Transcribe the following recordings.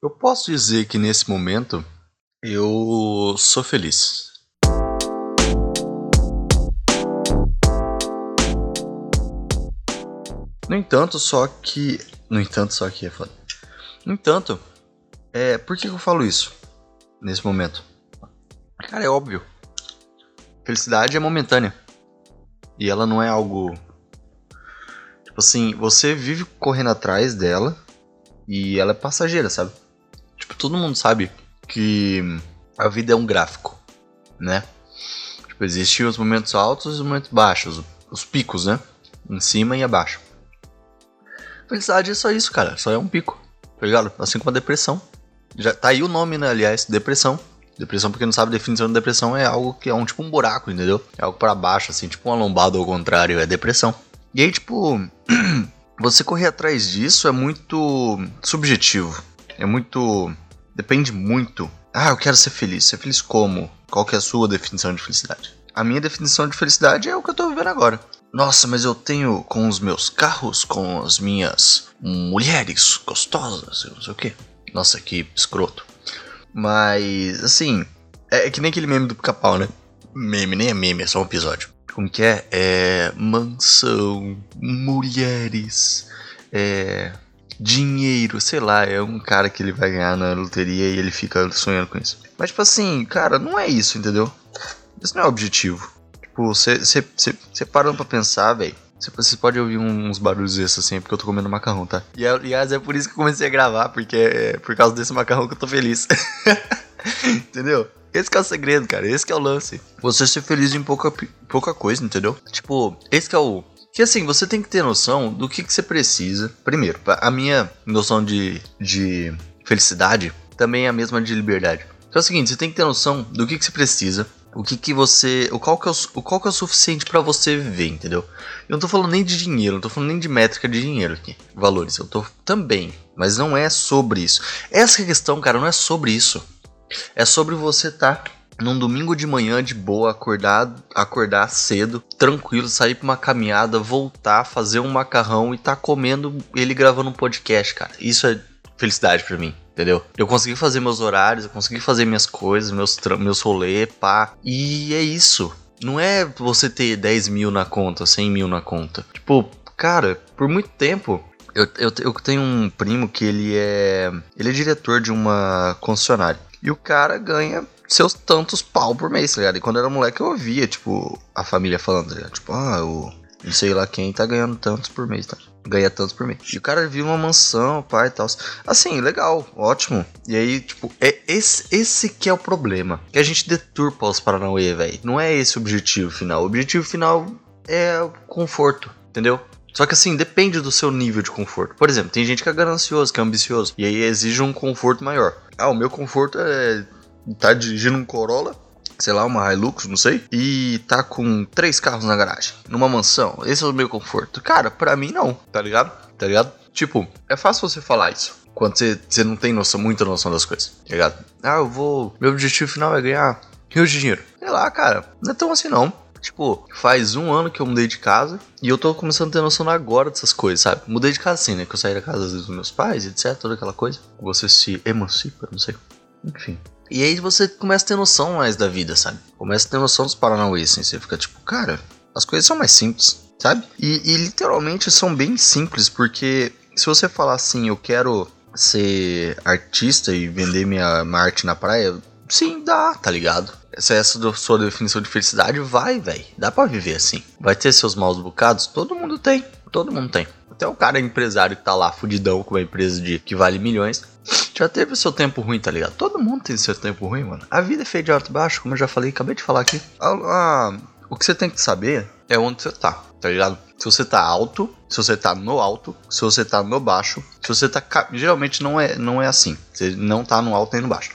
Eu posso dizer que nesse momento eu sou feliz. No entanto, só que. No entanto, só que é foda. No entanto, é, por que eu falo isso nesse momento? Cara, é óbvio. Felicidade é momentânea. E ela não é algo. Tipo assim, você vive correndo atrás dela e ela é passageira, sabe? Tipo, todo mundo sabe que a vida é um gráfico, né? Tipo, existem os momentos altos e os momentos baixos, os picos, né? Em cima e abaixo. Felicidade é só isso, cara. Só é um pico. Tá ligado? Assim como a depressão. Já tá aí o nome, né? Aliás, depressão. Depressão, porque não sabe a definição de depressão, é algo que é um tipo um buraco, entendeu? É algo para baixo, assim, tipo uma lombada ao contrário, é depressão. E aí, tipo, você correr atrás disso é muito subjetivo. É muito. Depende muito. Ah, eu quero ser feliz. Ser feliz como? Qual que é a sua definição de felicidade? A minha definição de felicidade é o que eu tô vivendo agora. Nossa, mas eu tenho com os meus carros, com as minhas mulheres gostosas, não sei o que. Nossa, que escroto. Mas, assim, é, que nem aquele meme do pica-pau, né? Meme, nem é meme, é só um episódio. Como que é? É. Mansão, mulheres, é. Dinheiro, sei lá, é um cara que ele vai ganhar na loteria e ele fica sonhando com isso. Mas, tipo assim, cara, não é isso, entendeu? Isso não é o objetivo. Tipo, você parando pra pensar, velho. Você pode ouvir uns barulhos desses assim, porque eu tô comendo macarrão, tá? E aliás, é por isso que eu comecei a gravar, porque é por causa desse macarrão que eu tô feliz. entendeu? Esse é o segredo, cara. Esse é o lance. Você ser feliz em pouca, pouca coisa, entendeu? Tipo, esse é o. Que assim, você tem que ter noção do que, que você precisa. Primeiro, a minha noção de, de felicidade também é a mesma de liberdade. Então é o seguinte, você tem que ter noção do que, que você precisa o que que você, o qual que é o, qual que é o suficiente para você viver, entendeu? Eu não tô falando nem de dinheiro, não tô falando nem de métrica de dinheiro aqui, valores, eu tô também, mas não é sobre isso. Essa questão, cara, não é sobre isso. É sobre você tá num domingo de manhã de boa, acordar, acordar cedo, tranquilo, sair pra uma caminhada, voltar, fazer um macarrão e tá comendo ele gravando um podcast, cara. Isso é felicidade para mim entendeu? Eu consegui fazer meus horários, eu consegui fazer minhas coisas, meus, meus rolê, pá. E é isso. Não é você ter 10 mil na conta, 100 mil na conta. Tipo, cara, por muito tempo eu, eu, eu, tenho um primo que ele é. Ele é diretor de uma concessionária. E o cara ganha seus tantos pau por mês, tá ligado? E quando eu era moleque eu ouvia, tipo, a família falando, tá ligado? Tipo, ah, o. Não sei lá quem tá ganhando tantos por mês, tá? ganha tantos por mês. E o cara viu uma mansão, pai e tal. Assim, legal, ótimo. E aí, tipo, é esse, esse que é o problema. Que a gente deturpa os Paranauê, velho. Não é esse o objetivo final. O objetivo final é o conforto, entendeu? Só que assim, depende do seu nível de conforto. Por exemplo, tem gente que é ganancioso, que é ambicioso. E aí exige um conforto maior. Ah, o meu conforto é tá dirigindo um Corolla sei lá, uma Hilux, não sei, e tá com três carros na garagem, numa mansão. Esse é o meu conforto. Cara, pra mim não, tá ligado? Tá ligado? Tipo, é fácil você falar isso. Quando você, você não tem noção, muita noção das coisas, tá ligado? Ah, eu vou. Meu objetivo final é ganhar rios de dinheiro. Sei lá, cara. Não é tão assim não. Tipo, faz um ano que eu mudei de casa e eu tô começando a ter noção agora dessas coisas, sabe? Mudei de casa assim, né? Que eu saí da casa dos meus pais, etc, toda aquela coisa. Você se emancipa, não sei. Enfim. E aí você começa a ter noção mais da vida, sabe? Começa a ter noção dos Paranauê, assim. Você fica tipo, cara, as coisas são mais simples, sabe? E, e literalmente são bem simples, porque se você falar assim, eu quero ser artista e vender minha, minha arte na praia, sim, dá, tá ligado? Se essa é a sua definição de felicidade, vai, velho. Dá para viver assim. Vai ter seus maus bocados? Todo mundo tem. Todo mundo tem. Até o cara empresário que tá lá fudidão com uma empresa de que vale milhões já teve seu tempo ruim, tá ligado? Todo mundo tem seu tempo ruim, mano. A vida é feita de alto e baixo, como eu já falei, acabei de falar aqui. Ah, ah, o que você tem que saber é onde você tá, tá ligado? Se você tá alto, se você tá no alto, se você tá no baixo, se você tá. Geralmente não é, não é assim. Você não tá no alto nem no baixo.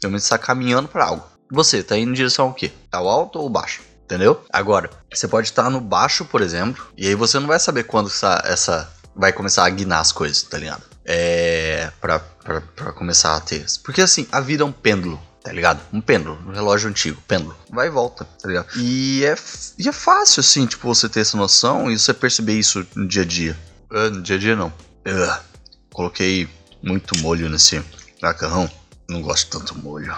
Geralmente você tá caminhando para algo. Você tá indo em direção ao quê? Ao alto ou baixo? Entendeu? Agora, você pode estar no baixo, por exemplo, e aí você não vai saber quando essa, essa vai começar a guinar as coisas, tá ligado? É. Pra, pra, pra começar a ter. Porque assim, a vida é um pêndulo tá ligado? Um pêndulo, um relógio antigo, pêndulo. Vai e volta, tá ligado? E é, e é fácil, assim, tipo, você ter essa noção e você perceber isso no dia a dia. Uh, no dia a dia não. Uh, coloquei muito molho nesse, Macarrão, não gosto tanto molho.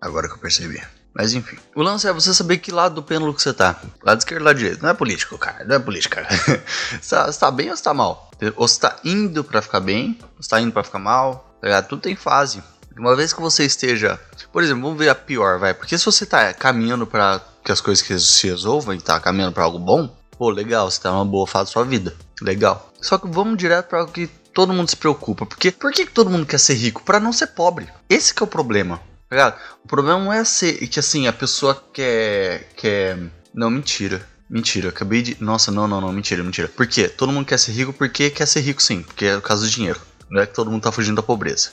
Agora que eu percebi. Mas enfim. O lance é você saber que lado do pêndulo que você tá. Lado esquerdo lado direito. Não é político, cara. Não é política. você, tá, você tá bem ou você tá mal? Ou você tá indo pra ficar bem, ou você tá indo pra ficar mal. Tá? Tudo tem fase. Uma vez que você esteja. Por exemplo, vamos ver a pior, vai. Porque se você tá caminhando para que as coisas que se resolvam e tá caminhando para algo bom, pô, legal, você tá numa boa fase da sua vida. Legal. Só que vamos direto para algo que todo mundo se preocupa. Porque por que todo mundo quer ser rico? Para não ser pobre. Esse é o problema. Tá? O problema não é ser que assim, a pessoa quer. quer. Não, mentira. Mentira, acabei de. Nossa, não, não, não, mentira, mentira. Por quê? Todo mundo quer ser rico porque quer ser rico sim, porque é o caso do dinheiro. Não é que todo mundo tá fugindo da pobreza.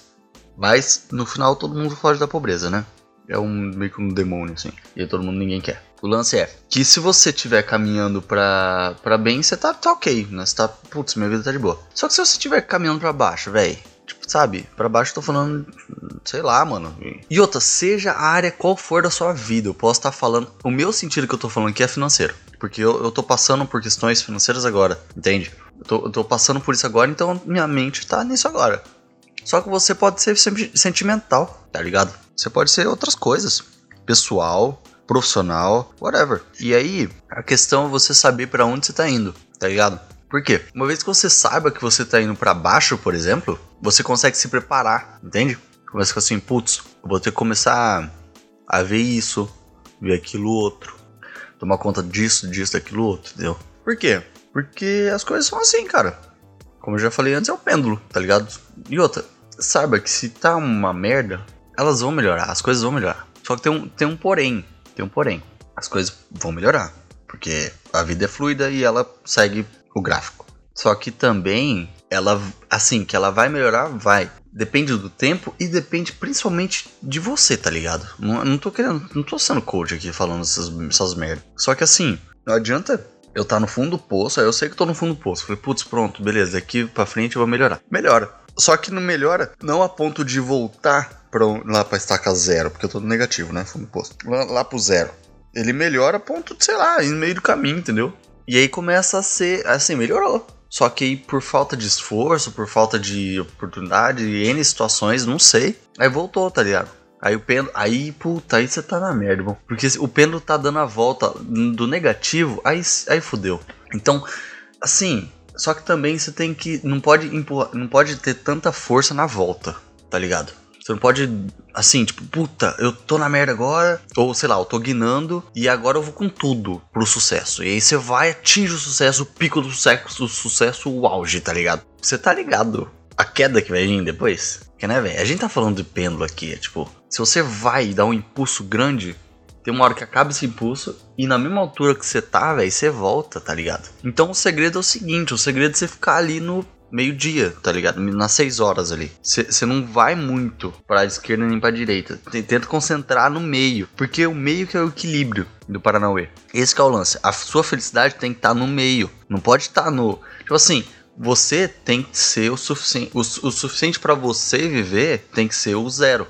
Mas no final todo mundo foge da pobreza, né? É um meio que um demônio, assim. E todo mundo ninguém quer. O lance é que se você estiver caminhando pra, pra bem, você tá, tá ok, né? Você tá, putz, minha vida tá de boa. Só que se você estiver caminhando pra baixo, velho, sabe? Pra baixo tô falando, sei lá, mano. E outra, seja a área qual for da sua vida, eu posso estar tá falando. O meu sentido que eu tô falando aqui é financeiro. Porque eu, eu tô passando por questões financeiras agora, entende? Eu tô, eu tô passando por isso agora, então minha mente tá nisso agora. Só que você pode ser sentimental, tá ligado? Você pode ser outras coisas. Pessoal, profissional, whatever. E aí, a questão é você saber para onde você tá indo, tá ligado? Por quê? Uma vez que você saiba que você tá indo para baixo, por exemplo, você consegue se preparar, entende? Começa com assim, putz, eu vou ter que começar a ver isso, ver aquilo outro, tomar conta disso, disso, daquilo outro, entendeu? Por quê? Porque as coisas são assim, cara. Como eu já falei antes, é o pêndulo, tá ligado? E outra, saiba que se tá uma merda, elas vão melhorar, as coisas vão melhorar. Só que tem um, tem um porém, tem um porém. As coisas vão melhorar, porque a vida é fluida e ela segue o gráfico. Só que também ela, assim, que ela vai melhorar, vai. Depende do tempo e depende principalmente de você, tá ligado? Não, não tô querendo, não tô sendo coach aqui falando essas, essas merdas. Só que assim, não adianta eu tá no fundo do poço, aí eu sei que tô no fundo do poço. Falei, putz, pronto, beleza, daqui pra frente eu vou melhorar. Melhora. Só que não melhora, não a ponto de voltar pra, lá pra estaca zero, porque eu tô no negativo, né? Fundo do poço. Lá, lá pro zero. Ele melhora a ponto de, sei lá, no meio do caminho, entendeu? E aí começa a ser, assim, melhorou. Só que aí, por falta de esforço, por falta de oportunidade, N situações, não sei. Aí voltou, tá ligado? Aí o pêndulo. Aí, puta, aí você tá na merda, irmão. Porque o pêndulo tá dando a volta do negativo, aí, aí fudeu. Então, assim. Só que também você tem que. Não pode empurrar, não pode ter tanta força na volta, tá ligado? Você não pode, assim, tipo, puta, eu tô na merda agora, ou sei lá, eu tô guinando e agora eu vou com tudo pro sucesso. E aí você vai, atinge o sucesso, o pico do sucesso, o sucesso, o auge, tá ligado? Você tá ligado? A queda que vai vir depois? Que né, velho? A gente tá falando de pêndulo aqui, é tipo, se você vai dar um impulso grande, tem uma hora que acaba esse impulso e na mesma altura que você tá, velho, você volta, tá ligado? Então o segredo é o seguinte: o segredo é você ficar ali no meio-dia, tá ligado? Nas 6 horas ali. Você não vai muito pra esquerda nem pra direita. Tenta concentrar no meio, porque o meio que é o equilíbrio do Paranauê. Esse é o lance. A sua felicidade tem que estar tá no meio. Não pode estar tá no. Tipo assim, você tem que ser o suficiente. O, o suficiente para você viver tem que ser o zero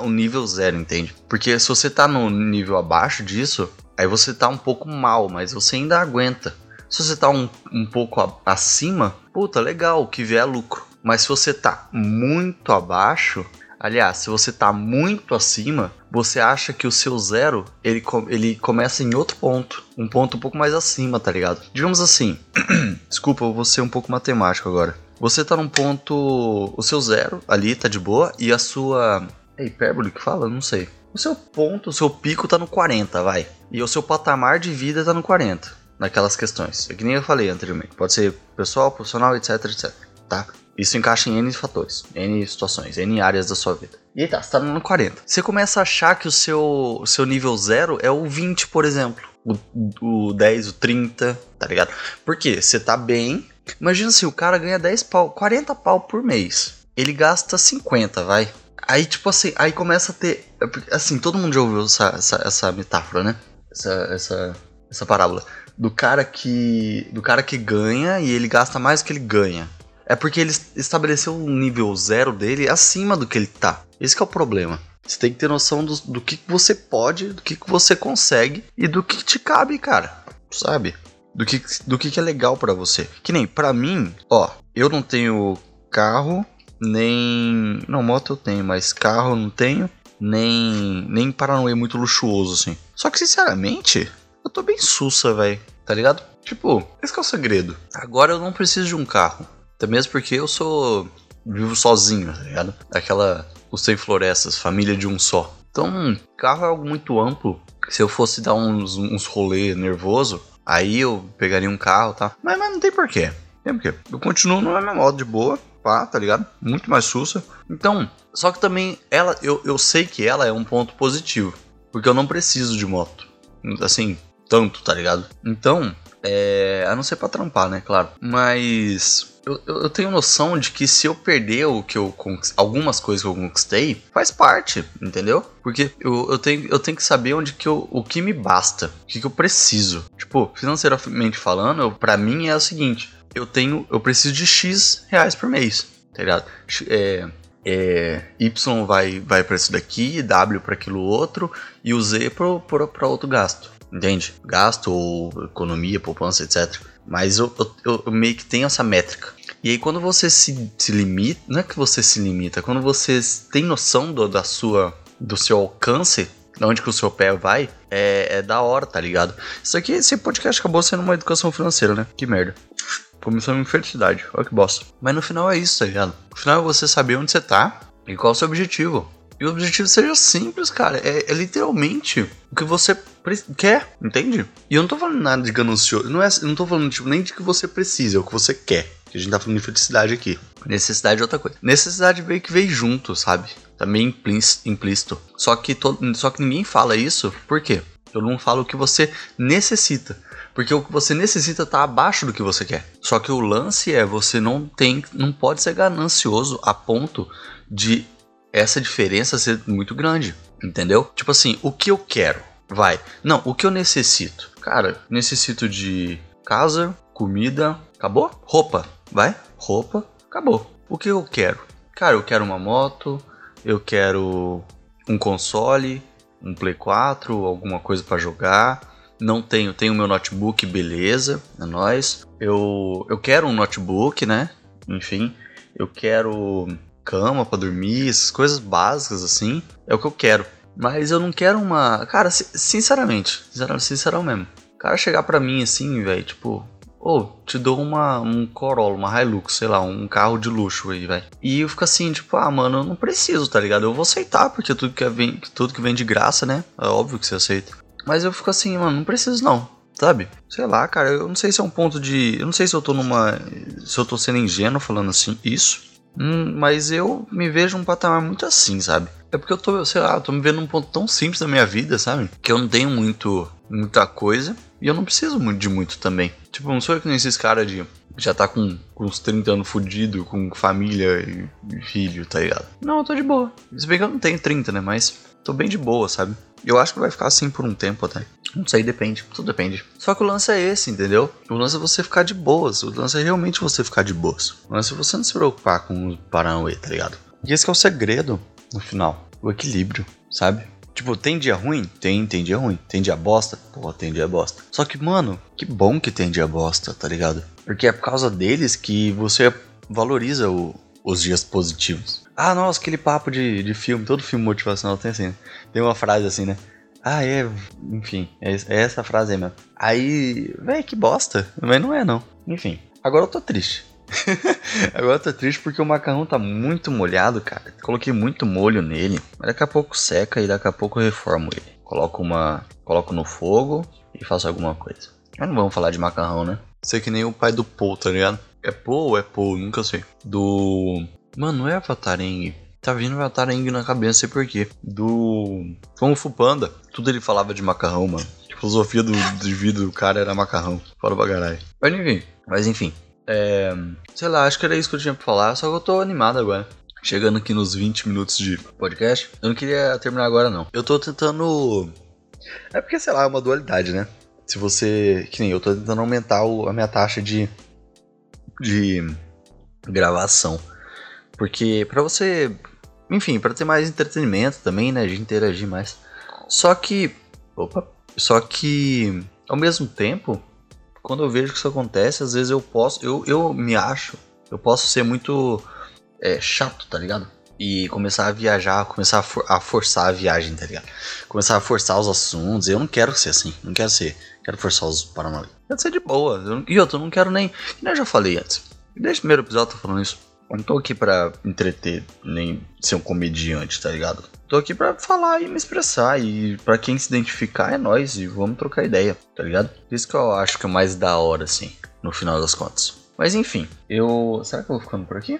o nível zero, entende? Porque se você tá no nível abaixo disso, aí você tá um pouco mal, mas você ainda aguenta. Se você tá um, um pouco acima, puta, legal, o que vier é lucro. Mas se você tá muito abaixo, aliás, se você tá muito acima, você acha que o seu zero, ele, ele começa em outro ponto. Um ponto um pouco mais acima, tá ligado? Digamos assim, desculpa, eu vou ser um pouco matemático agora. Você tá num ponto. O seu zero ali tá de boa e a sua é hipérbole que fala? Não sei. O seu ponto, o seu pico tá no 40, vai. E o seu patamar de vida tá no 40. Naquelas questões. É que nem eu falei anteriormente. Pode ser pessoal, profissional, etc, etc. Tá? Isso encaixa em N fatores, N situações, N áreas da sua vida. E aí tá, você tá no 40. Você começa a achar que o seu, seu nível zero é o 20, por exemplo. O, o 10, o 30, tá ligado? Porque você tá bem. Imagina se o cara ganha 10 pau, 40 pau por mês. Ele gasta 50, vai. Aí, tipo assim, aí começa a ter. Assim, todo mundo já ouviu essa, essa, essa metáfora, né? Essa, essa, essa parábola. Do cara que. Do cara que ganha e ele gasta mais do que ele ganha. É porque ele estabeleceu um nível zero dele acima do que ele tá. Esse é o problema. Você tem que ter noção do, do que você pode, do que você consegue e do que te cabe, cara. Sabe? Do que, do que é legal para você. Que nem, para mim, ó, eu não tenho carro, nem. Não, moto eu tenho, mas carro eu não tenho. Nem. Nem Paranauê muito luxuoso, assim. Só que, sinceramente, eu tô bem sussa, velho. Tá ligado? Tipo, esse é o segredo. Agora eu não preciso de um carro. Até mesmo porque eu sou. vivo sozinho, tá ligado? Aquela. Os sem florestas, família de um só. Então, carro é algo muito amplo. Se eu fosse dar uns, uns rolê nervoso, aí eu pegaria um carro, tá? Mas, mas não tem porquê. Tem porquê. Eu continuo no meu modo de boa, pá, tá ligado? Muito mais sussa. Então, só que também ela, eu, eu sei que ela é um ponto positivo. Porque eu não preciso de moto. Assim, tanto, tá ligado? Então, é. A não ser pra trampar, né? Claro. Mas. Eu, eu, tenho noção de que se eu perder o que eu algumas coisas que eu conquistei, faz parte, entendeu? Porque eu, eu, tenho, eu tenho que saber onde que eu, o que me basta, o que, que eu preciso. Tipo, financeiramente falando, para mim é o seguinte: eu tenho, eu preciso de X reais por mês, tá ligado? É, é, y vai, vai para isso daqui, W para aquilo outro e o Z para outro gasto entende? Gasto ou economia, poupança, etc. Mas eu, eu, eu, meio que tenho essa métrica. E aí quando você se, se limita, não é que você se limita, quando você tem noção do, da sua, do seu alcance, de onde que o seu pé vai, é, é da hora, tá ligado? Isso aqui, esse podcast acabou sendo uma educação financeira, né? Que merda. Começou em fertilidade, olha que bosta. Mas no final é isso, tá ligado? No final é você saber onde você tá e qual é o seu objetivo. E o objetivo seja simples, cara. É, é literalmente o que você quer, entende? E eu não tô falando nada de ganancioso. Não, é, não tô falando tipo, nem de que você precisa, é o que você quer. Que a gente tá falando de felicidade aqui. Necessidade é outra coisa. Necessidade veio que veio junto, sabe? Também tá implícito. Só que, todo, só que ninguém fala isso. Por quê? Eu não falo o que você necessita. Porque o que você necessita tá abaixo do que você quer. Só que o lance é você não tem, não pode ser ganancioso a ponto de essa diferença ser muito grande, entendeu? Tipo assim, o que eu quero? Vai. Não, o que eu necessito? Cara, necessito de casa, comida, acabou? Roupa, vai? Roupa, acabou. O que eu quero? Cara, eu quero uma moto, eu quero um console, um Play 4, alguma coisa para jogar. Não tenho, tenho meu notebook, beleza, é nóis. Eu, eu quero um notebook, né? Enfim, eu quero cama para dormir, essas coisas básicas assim, é o que eu quero. Mas eu não quero uma. Cara, sinceramente, sinceramente mesmo. O cara chegar pra mim assim, velho, tipo, ô, oh, te dou uma, um Corolla, uma Hilux, sei lá, um carro de luxo aí, velho. E eu fico assim, tipo, ah, mano, eu não preciso, tá ligado? Eu vou aceitar, porque tudo que vem, tudo que vem de graça, né? É óbvio que você aceita. Mas eu fico assim, mano, não preciso não. Sabe? Sei lá, cara, eu não sei se é um ponto de. Eu não sei se eu tô numa. Se eu tô sendo ingênuo falando assim, isso. Hum, mas eu me vejo um patamar muito assim, sabe? É porque eu tô, sei lá, eu tô me vendo num ponto tão simples da minha vida, sabe? Que eu não tenho muito, muita coisa e eu não preciso muito de muito também. Tipo, não sou eu que nem esses caras de já tá com, com uns 30 anos fudido, com família e, e filho, tá ligado? Não, eu tô de boa. Se bem que eu não tenho 30, né? Mas tô bem de boa, sabe? Eu acho que vai ficar assim por um tempo até. Não sei, depende. Tudo depende. Só que o lance é esse, entendeu? O lance é você ficar de boas. O lance é realmente você ficar de boas. O lance é você não se preocupar com o Paranauê, tá ligado? E esse é o segredo, no final. O equilíbrio, sabe? Tipo, tem dia ruim? Tem, tem dia ruim. Tem dia bosta? Pô, tem dia bosta. Só que, mano, que bom que tem dia bosta, tá ligado? Porque é por causa deles que você valoriza o, os dias positivos. Ah, nossa, aquele papo de, de filme, todo filme motivacional tem assim. Tem uma frase assim, né? Ah, é. Enfim, é, é essa frase aí mesmo. Aí, véi, que bosta. Mas não é, não. Enfim, agora eu tô triste. agora eu tô triste porque o macarrão tá muito molhado, cara. Coloquei muito molho nele. Mas daqui a pouco seca e daqui a pouco eu reformo ele. Coloco uma. Coloco no fogo e faço alguma coisa. Mas não vamos falar de macarrão, né? Sei que nem o pai do Paul, tá ligado? É Paul ou é Paul? Nunca sei. Do Mano, não é Avatareng. Tá vindo Avatareng na cabeça, sei porquê. Do Kung Fu Panda. Tudo ele falava de macarrão, mano. A filosofia do, de vida do cara era macarrão. Fora pra caralho. Mas enfim. Mas enfim. É... Sei lá, acho que era isso que eu tinha pra falar. Só que eu tô animado agora. Chegando aqui nos 20 minutos de podcast. Eu não queria terminar agora, não. Eu tô tentando. É porque, sei lá, é uma dualidade, né? Se você. Que nem eu tô tentando aumentar o, a minha taxa de. De gravação. Porque para você, enfim, para ter mais entretenimento também, né, de interagir mais. Só que, opa, só que ao mesmo tempo, quando eu vejo que isso acontece, às vezes eu posso, eu, eu me acho, eu posso ser muito é, chato, tá ligado? E começar a viajar, começar a, for a, forçar a viagem, tá ligado? Começar a forçar os assuntos. Eu não quero ser assim, não quero ser. Quero forçar os Paranauê. Quero ser de boa. Eu, e outro, eu não quero nem. Eu já falei antes. Desde o primeiro episódio eu tô falando isso. Eu não tô aqui pra entreter, nem ser um comediante, tá ligado? Tô aqui pra falar e me expressar. E pra quem se identificar é nós. E vamos trocar ideia, tá ligado? Isso que eu acho que é mais da hora, assim, no final das contas. Mas enfim, eu. Será que eu vou ficando por aqui?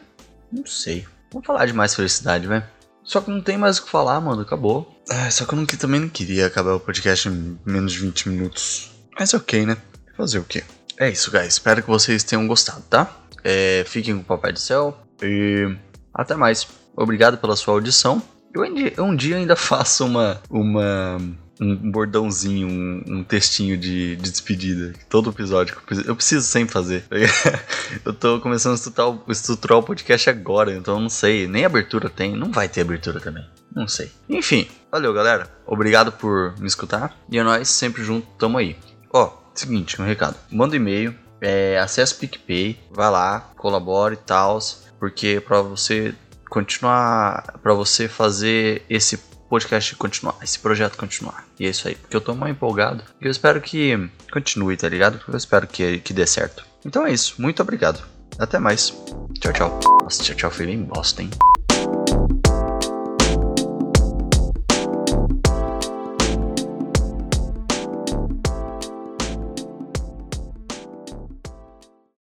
Não sei. Vamos falar de mais felicidade, velho. Só que não tem mais o que falar, mano. Acabou. Ah, só que eu não, também não queria acabar o podcast em menos de 20 minutos. Mas ok, né? Fazer o quê? É isso, guys. Espero que vocês tenham gostado, tá? É, fiquem com o Papai do Céu. E até mais. Obrigado pela sua audição. Eu um dia, ainda faço uma. uma um bordãozinho, um, um textinho de, de, despedida. Todo episódio eu preciso, sempre fazer. eu tô começando a estruturar, o, estruturar o podcast agora, então não sei. Nem abertura tem, não vai ter abertura também. Não sei. Enfim, valeu galera. Obrigado por me escutar. E é nóis, sempre junto, tamo aí. Ó, seguinte, um recado. Manda um e-mail, é, acesse o PicPay, vai lá, colabore e tal. Porque pra você continuar, para você fazer esse podcast continuar, esse projeto continuar. E é isso aí, porque eu tô mais empolgado. E eu espero que continue, tá ligado? Eu espero que, que dê certo. Então é isso, muito obrigado. Até mais. Tchau, tchau. Nossa, tchau, tchau foi bem bosta, hein?